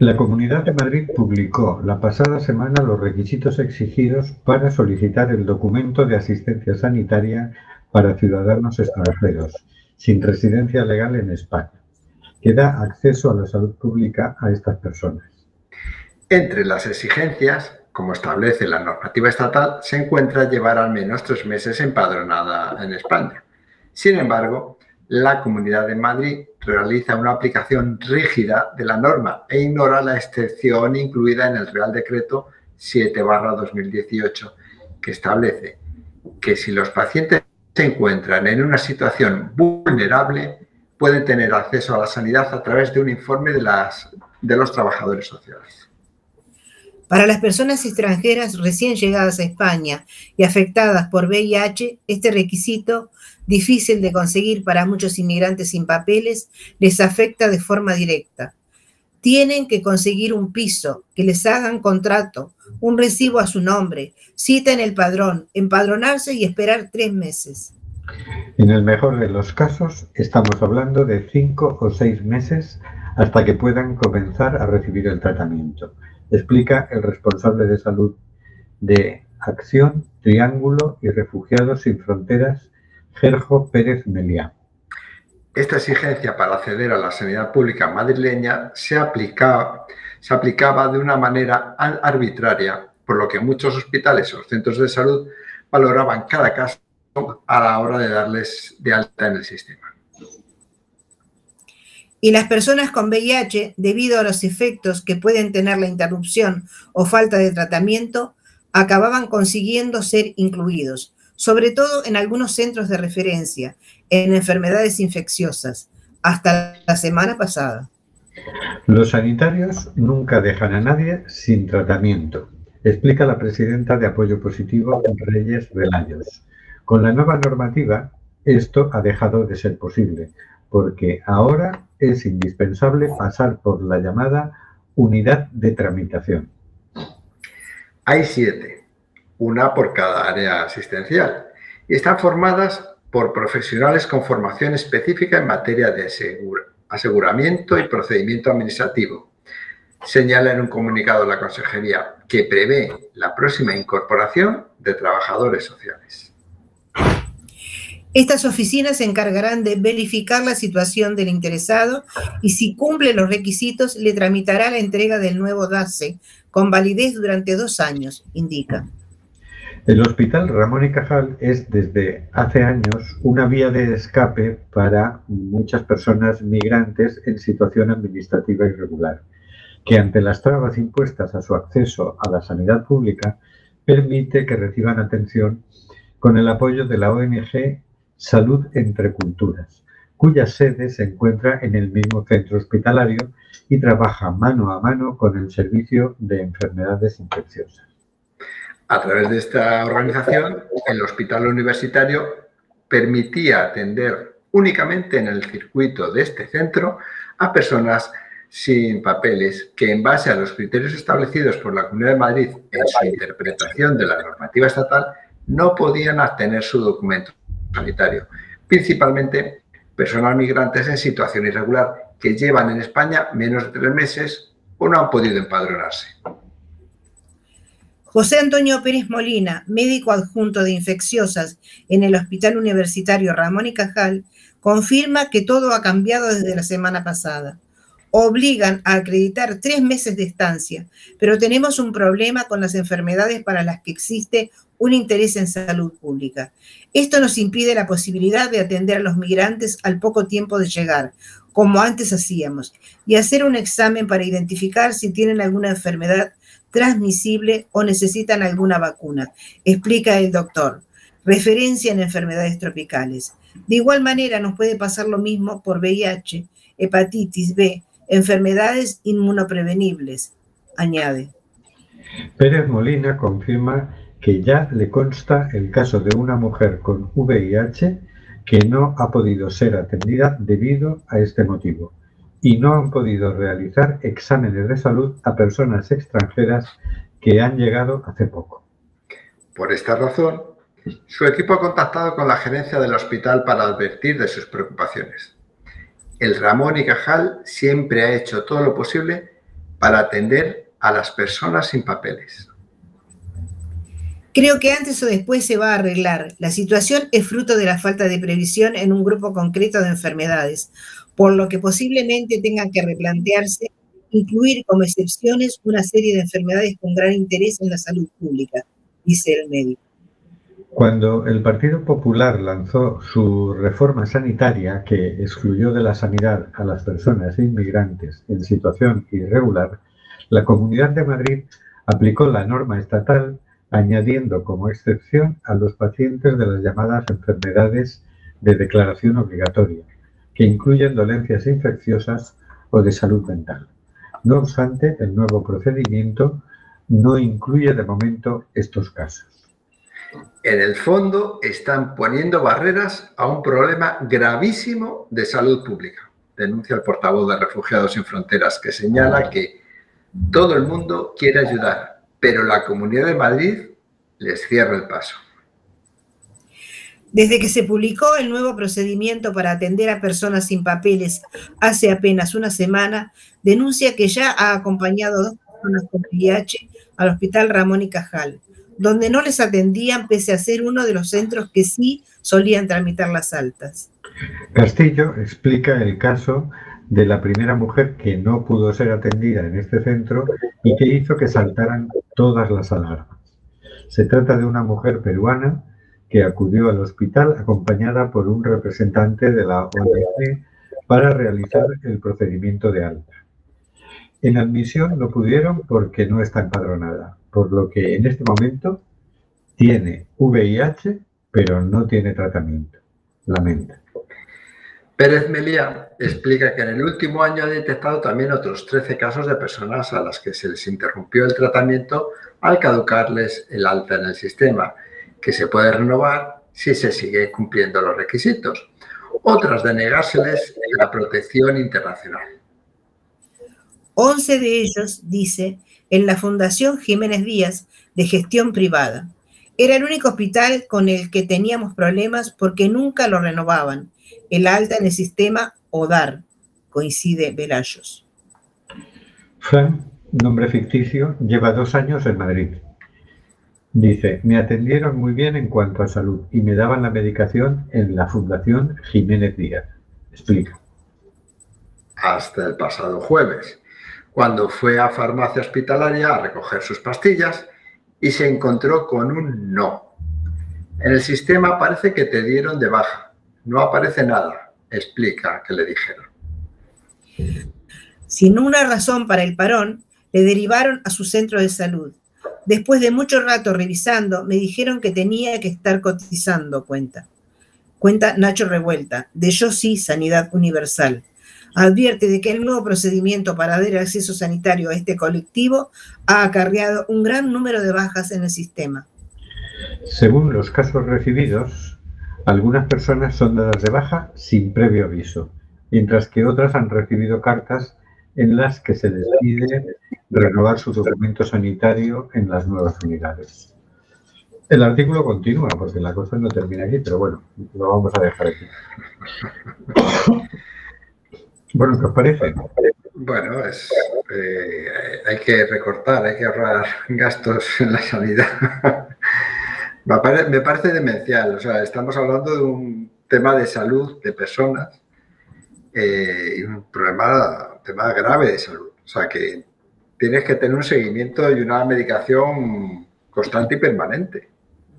La Comunidad de Madrid publicó la pasada semana los requisitos exigidos para solicitar el documento de asistencia sanitaria para ciudadanos extranjeros sin residencia legal en España, que da acceso a la salud pública a estas personas. Entre las exigencias, como establece la normativa estatal, se encuentra llevar al menos tres meses empadronada en España. Sin embargo, la Comunidad de Madrid realiza una aplicación rígida de la norma e ignora la excepción incluida en el Real Decreto 7-2018, que establece que si los pacientes se encuentran en una situación vulnerable, pueden tener acceso a la sanidad a través de un informe de, de los trabajadores sociales. Para las personas extranjeras recién llegadas a España y afectadas por VIH, este requisito, difícil de conseguir para muchos inmigrantes sin papeles, les afecta de forma directa. Tienen que conseguir un piso, que les hagan contrato, un recibo a su nombre, cita en el padrón, empadronarse y esperar tres meses. En el mejor de los casos, estamos hablando de cinco o seis meses hasta que puedan comenzar a recibir el tratamiento, explica el responsable de salud de Acción, Triángulo y Refugiados sin Fronteras, Gerjo Pérez Meliá. Esta exigencia para acceder a la sanidad pública madrileña se aplicaba, se aplicaba de una manera arbitraria, por lo que muchos hospitales o centros de salud valoraban cada caso a la hora de darles de alta en el sistema. Y las personas con VIH, debido a los efectos que pueden tener la interrupción o falta de tratamiento, acababan consiguiendo ser incluidos, sobre todo en algunos centros de referencia, en enfermedades infecciosas, hasta la semana pasada. Los sanitarios nunca dejan a nadie sin tratamiento, explica la presidenta de Apoyo Positivo Reyes Velayos. Con la nueva normativa, esto ha dejado de ser posible, porque ahora es indispensable pasar por la llamada unidad de tramitación. Hay siete, una por cada área asistencial, y están formadas por profesionales con formación específica en materia de aseguramiento y procedimiento administrativo. Señala en un comunicado la Consejería que prevé la próxima incorporación de trabajadores sociales. Estas oficinas se encargarán de verificar la situación del interesado y si cumple los requisitos le tramitará la entrega del nuevo DASE con validez durante dos años, indica. El Hospital Ramón y Cajal es desde hace años una vía de escape para muchas personas migrantes en situación administrativa irregular, que ante las trabas impuestas a su acceso a la sanidad pública permite que reciban atención con el apoyo de la ONG Salud entre Culturas, cuya sede se encuentra en el mismo centro hospitalario y trabaja mano a mano con el Servicio de Enfermedades Infecciosas. A través de esta organización, el hospital universitario permitía atender únicamente en el circuito de este centro a personas sin papeles que en base a los criterios establecidos por la Comunidad de Madrid en su interpretación de la normativa estatal no podían obtener su documento sanitario, principalmente personas migrantes en situación irregular que llevan en España menos de tres meses o no han podido empadronarse. José Antonio Pérez Molina, médico adjunto de infecciosas en el Hospital Universitario Ramón y Cajal, confirma que todo ha cambiado desde la semana pasada. Obligan a acreditar tres meses de estancia, pero tenemos un problema con las enfermedades para las que existe un interés en salud pública. Esto nos impide la posibilidad de atender a los migrantes al poco tiempo de llegar, como antes hacíamos, y hacer un examen para identificar si tienen alguna enfermedad transmisible o necesitan alguna vacuna, explica el doctor. Referencia en enfermedades tropicales. De igual manera nos puede pasar lo mismo por VIH, hepatitis B, enfermedades inmunoprevenibles, añade. Pérez Molina confirma que ya le consta el caso de una mujer con VIH que no ha podido ser atendida debido a este motivo y no han podido realizar exámenes de salud a personas extranjeras que han llegado hace poco. Por esta razón, su equipo ha contactado con la gerencia del hospital para advertir de sus preocupaciones. El Ramón y Cajal siempre ha hecho todo lo posible para atender a las personas sin papeles. Creo que antes o después se va a arreglar. La situación es fruto de la falta de previsión en un grupo concreto de enfermedades, por lo que posiblemente tengan que replantearse incluir como excepciones una serie de enfermedades con gran interés en la salud pública, dice el médico. Cuando el Partido Popular lanzó su reforma sanitaria que excluyó de la sanidad a las personas inmigrantes en situación irregular, la Comunidad de Madrid aplicó la norma estatal añadiendo como excepción a los pacientes de las llamadas enfermedades de declaración obligatoria, que incluyen dolencias infecciosas o de salud mental. No obstante, el nuevo procedimiento no incluye de momento estos casos. En el fondo están poniendo barreras a un problema gravísimo de salud pública. denuncia el portavoz de Refugiados sin Fronteras, que señala que todo el mundo quiere ayudar, pero la Comunidad de Madrid les cierra el paso. Desde que se publicó el nuevo procedimiento para atender a personas sin papeles hace apenas una semana, denuncia que ya ha acompañado a dos personas con VIH al Hospital Ramón y Cajal, donde no les atendían pese a ser uno de los centros que sí solían tramitar las altas. Castillo explica el caso de la primera mujer que no pudo ser atendida en este centro y que hizo que saltaran todas las alarmas. Se trata de una mujer peruana que acudió al hospital acompañada por un representante de la ONG para realizar el procedimiento de alta. En admisión no pudieron porque no está empadronada, por lo que en este momento tiene VIH, pero no tiene tratamiento. Lamenta. Pérez Melía explica que en el último año ha detectado también otros 13 casos de personas a las que se les interrumpió el tratamiento al caducarles el alta en el sistema que se puede renovar si se sigue cumpliendo los requisitos. Otras de negárseles la protección internacional. 11 de ellos, dice, en la Fundación Jiménez Díaz de gestión privada. Era el único hospital con el que teníamos problemas porque nunca lo renovaban. El alta en el sistema ODAR, coincide Velayos. Fran, nombre ficticio, lleva dos años en Madrid. Dice, me atendieron muy bien en cuanto a salud y me daban la medicación en la Fundación Jiménez Díaz. Explica. Hasta el pasado jueves, cuando fue a farmacia hospitalaria a recoger sus pastillas y se encontró con un no. En el sistema parece que te dieron de baja. No aparece nada, explica que le dijeron. Sin una razón para el parón, le derivaron a su centro de salud Después de mucho rato revisando, me dijeron que tenía que estar cotizando, cuenta. Cuenta Nacho Revuelta, de Yo Sí Sanidad Universal. Advierte de que el nuevo procedimiento para dar acceso sanitario a este colectivo ha acarreado un gran número de bajas en el sistema. Según los casos recibidos, algunas personas son dadas de baja sin previo aviso, mientras que otras han recibido cartas en las que se les pide renovar su documento sanitario en las nuevas unidades. El artículo continúa, porque la cosa no termina aquí, pero bueno, lo vamos a dejar aquí. [coughs] Bueno, ¿qué os parece? Bueno, es, eh, hay que recortar, hay que ahorrar gastos en la sanidad. Me, parece, demencial, o sea, estamos hablando de un tema de salud de personas eh, y un problema, tema grave de salud. O sea, que tienes que tener un seguimiento y una medicación constante y permanente.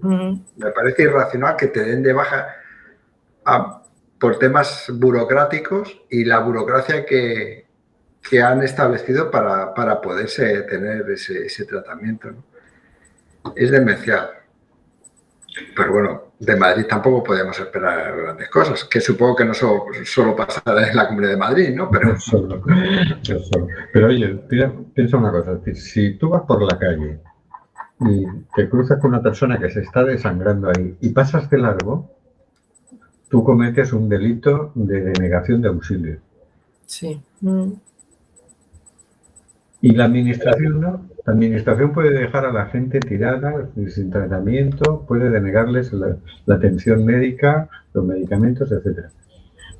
Me parece irracional que te den de baja por temas burocráticos y la burocracia que, han establecido para, para poderse tener ese, tratamiento. Es demencial. Pero bueno, de Madrid tampoco podemos esperar grandes cosas, que supongo que no solo, solo pasará en la Comunidad de Madrid, ¿no? Pero, [laughs] pero oye, piensa una cosa, si tú vas por la calle y te cruzas con una persona que se está desangrando ahí y pasas de largo, tú cometes un delito de denegación de auxilio. Sí. Y la administración no. La administración puede dejar a la gente tirada, sin tratamiento, puede denegarles la, atención médica, los medicamentos, etc.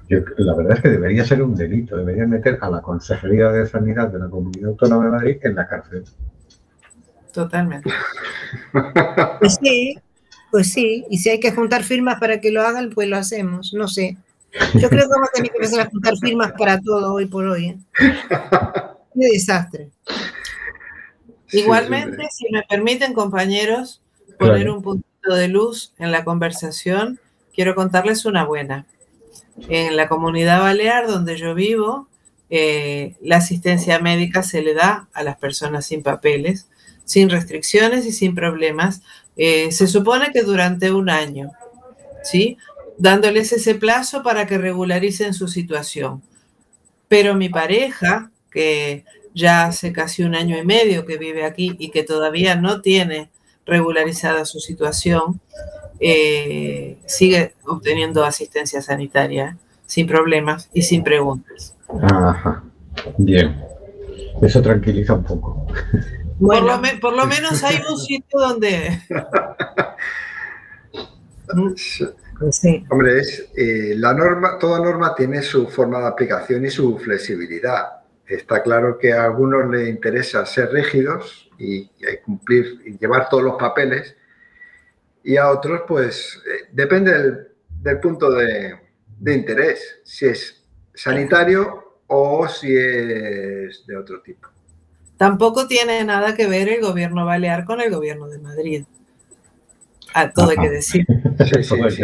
la verdad es que debería ser un delito, debería meter a la Consejería de Sanidad de la Comunidad Autónoma de Madrid en la cárcel. Totalmente. [laughs] Pues sí, pues sí, y si hay que juntar firmas para que lo hagan, pues lo hacemos, no sé. Yo creo que vamos a tener que empezar a juntar firmas para todo hoy por hoy. ¿eh? [laughs] Qué desastre. Igualmente, si me permiten, compañeros, poner un puntito de luz en la conversación, quiero contarles una buena. En la comunidad balear donde yo vivo, eh, la asistencia médica se le da a las personas sin papeles, sin restricciones y sin problemas. Eh, se supone que durante un año, ¿sí? Dándoles ese plazo para que regularicen su situación. Pero mi pareja que ya hace casi un año y medio que vive aquí y que todavía no tiene regularizada su situación, eh, sigue obteniendo asistencia sanitaria. sin problemas y sin preguntas. Ajá, bien. Eso tranquiliza un poco. Por, lo me- por lo menos hay un sitio donde... Pues [laughs] sí. Hombre, es, eh, la norma, toda norma tiene su forma de aplicación y su flexibilidad. Está claro que a algunos les interesa ser rígidos y, y cumplir y llevar todos los papeles, y a otros, pues, eh, depende del, del punto de, de interés, si es sanitario o si es de otro tipo. Tampoco tiene nada que ver el gobierno balear con el gobierno de Madrid. A todo hay que decir. Sí, sí, [laughs] sí.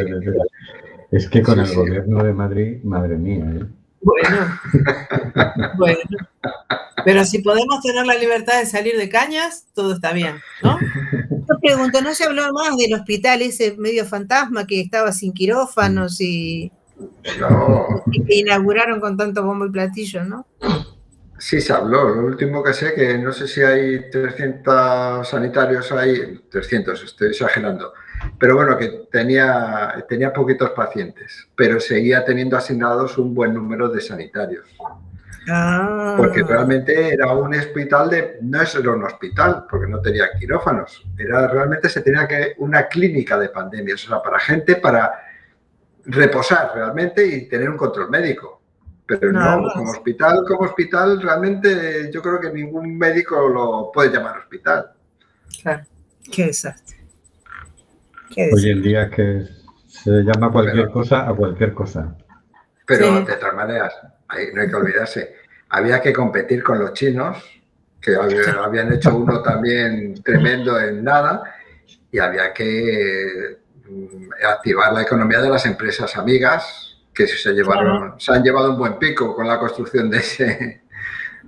Es que con Sí, el sí. gobierno de Madrid, madre mía, ¿eh? Bueno, [laughs] bueno. Pero si podemos tener la libertad de salir de cañas, todo está bien, ¿no? Yo pregunto, ¿no se habló más del hospital ese medio fantasma que estaba sin quirófanos y, No, y que inauguraron con tanto bombo y platillo, ¿no? Sí, se habló. Lo último que sé que no sé si hay 300 sanitarios ahí, 300, estoy exagerando. Pero bueno, que tenía, tenía poquitos pacientes, pero seguía teniendo asignados un buen número de sanitarios. Ah, Porque realmente era un hospital de. No es un hospital, porque no tenía quirófanos. Era realmente se tenía que. Una clínica de pandemias, o sea, para gente para reposar realmente y tener un control médico. Pero Nada no, más. como hospital, como hospital, realmente yo creo que ningún médico lo puede llamar hospital. Claro. qué desastre. Qué Hoy en día que se llama cualquier Pero- cosa a cualquier cosa. Pero Sí. de todas maneras, ahí no hay que olvidarse, había que competir con los chinos, que hab- [laughs] habían hecho uno también tremendo en nada, y había que mm, activar la economía de las empresas amigas, que se, llevaron, se han llevado un buen pico con la construcción de ese,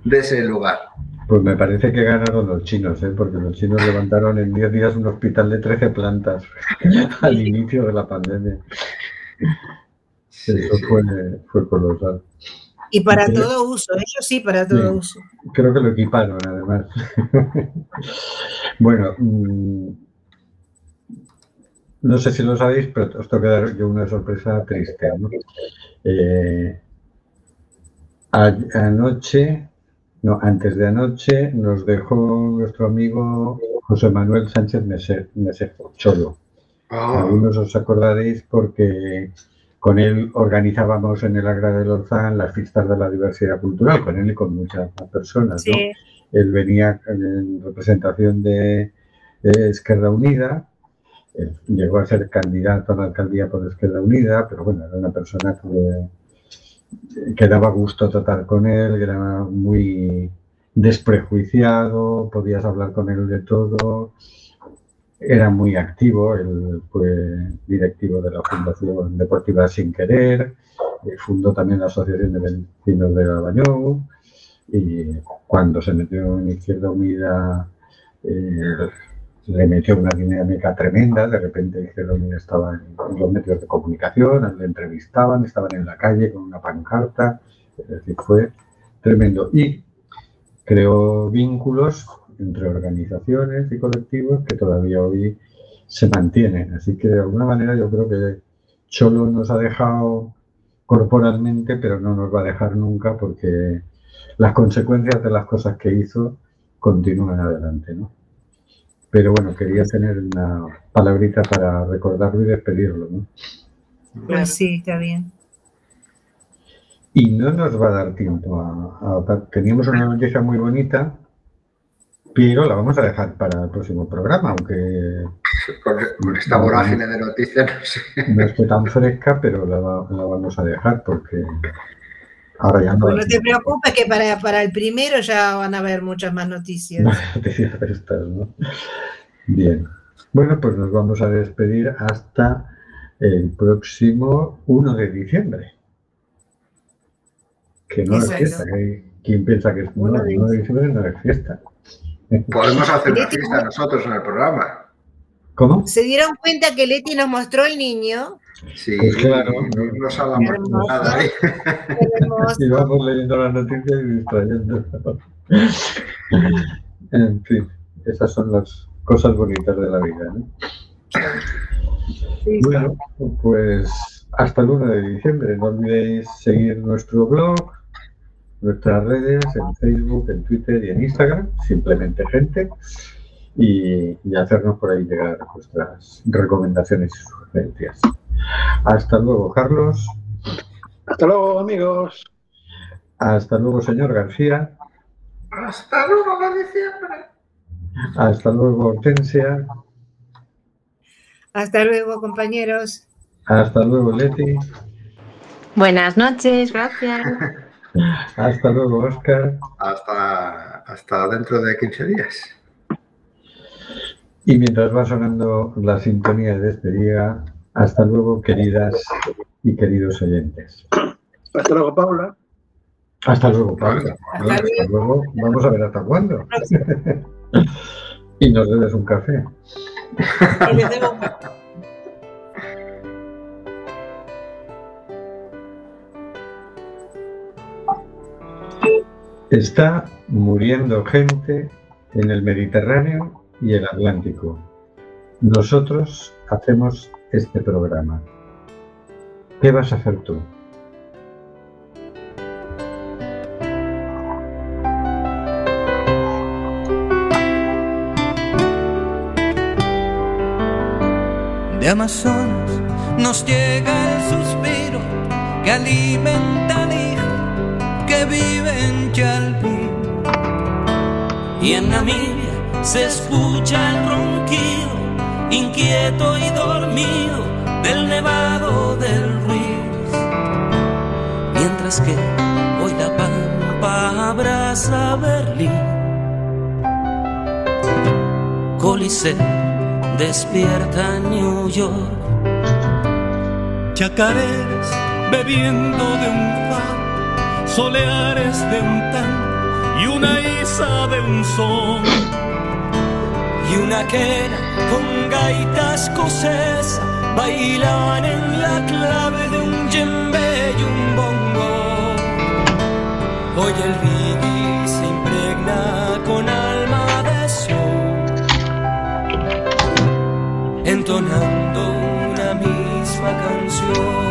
de ese lugar. Pues me parece que ganaron los chinos, ¿eh? porque los chinos levantaron en 10 días un hospital de 13 plantas [laughs] al inicio de la pandemia. Sí, Eso sí. fue, fue colosal. Y para Sí. todo uso, ellos sí, para todo Sí. uso. Creo que lo equiparon, además. [laughs] bueno, mm, no sé si lo sabéis, pero os tengo que dar yo una sorpresa triste. ¿no? Eh, a- anoche, no, antes de anoche, nos dejó nuestro amigo José Manuel Sánchez Mese- Mesejo, Cholo. Ah, Algunos os acordaréis porque con él organizábamos en el Agra del Orzán las fiestas de la diversidad cultural, con él y con muchas más personas. ¿no? Sí. Él venía en representación de, Unida, él llegó a ser candidato a la alcaldía por Izquierda Unida, pero bueno, era una persona que, que daba gusto tratar con él, era muy desprejuiciado, podías hablar con él de todo, era muy activo, él fue directivo de la Fundación Deportiva Sin Querer, eh, fundó también la Asociación de Vecinos de Bañou, y cuando se metió en Izquierda Unida eh, le metió una dinámica tremenda, de repente Unida estaba en los medios de comunicación, le entrevistaban, estaban en la calle con una pancarta, es decir, fue tremendo. Y creó vínculos entre organizaciones y colectivos que todavía hoy se mantienen. Así que de alguna manera yo creo que Cholo nos ha dejado corporalmente, pero no nos va a dejar nunca porque las consecuencias de las cosas que hizo continúan adelante, ¿no? Pero bueno, quería tener una palabrita para recordarlo y despedirlo, ¿no? Pues sí, está bien. Y no nos va a dar tiempo a, a- Teníamos una noticia muy bonita, pero la vamos a dejar para el próximo programa, aunque con, con esta vorágine de noticias, no sé. no esté tan fresca, pero la vamos a dejar porque ahora ya no Pues no te preocupes que para, para el primero ya van a haber muchas más noticias. [laughs] Más noticias de estas, ¿no? Bien. Bueno, pues nos vamos a despedir hasta el próximo 1 de diciembre. Que no es fiesta. que- ¿Quién piensa que es no, 1 de 1 de diciembre no es fiesta? [laughs] Podemos hacer una fiesta nosotros en el programa. ¿Cómo? ¿Se dieron cuenta que Leti nos mostró el niño? Sí, Pues claro. no hagamos Hermoso. nada hermoso. Y vamos leyendo las noticias y distrayendo. en fin, esas son las cosas bonitas de la vida. ¿no? Sí, Bueno, pues hasta el 1 de diciembre. No olvidéis seguir nuestro blog, nuestras redes en Facebook, en Twitter y en Instagram, simplemente gente, y, y hacernos por ahí llegar vuestras recomendaciones y sugerencias. Hasta luego, Carlos. Hasta luego, amigos. Hasta luego, señor García. Hasta luego de diciembre. Hasta luego, Hortensia. Hasta luego, compañeros. Hasta luego, Leti. Buenas noches, gracias. [laughs] Hasta luego, Oscar. Hasta, hasta dentro de 15 días. Y mientras va sonando la sintonía de despedida, hasta luego, queridas y queridos oyentes. Hasta luego, Paula. Hasta luego, Paula. Hasta Hasta luego. Vamos a ver hasta cuándo. [laughs] y nos debes un café. Y les debo un- Está muriendo gente en el Mediterráneo y el Atlántico. Nosotros hacemos este programa. ¿Qué vas a hacer tú? De Amazonas nos llega el suspiro que alimenta al hijo que vive en Chalpín. Y en Namibia se escucha el ronquido, inquieto y dormido, del nevado del Ruiz. Mientras que hoy la pampa abraza Berlín. Coliseo despierta New York. Chacareras bebiendo de un far, soleares de un tan y una isa de un son y una quena con gaitas cosés bailaban en la clave de un yembe y un bongo. Hoy el reggae se impregna con alma de sol, entonando una misma canción.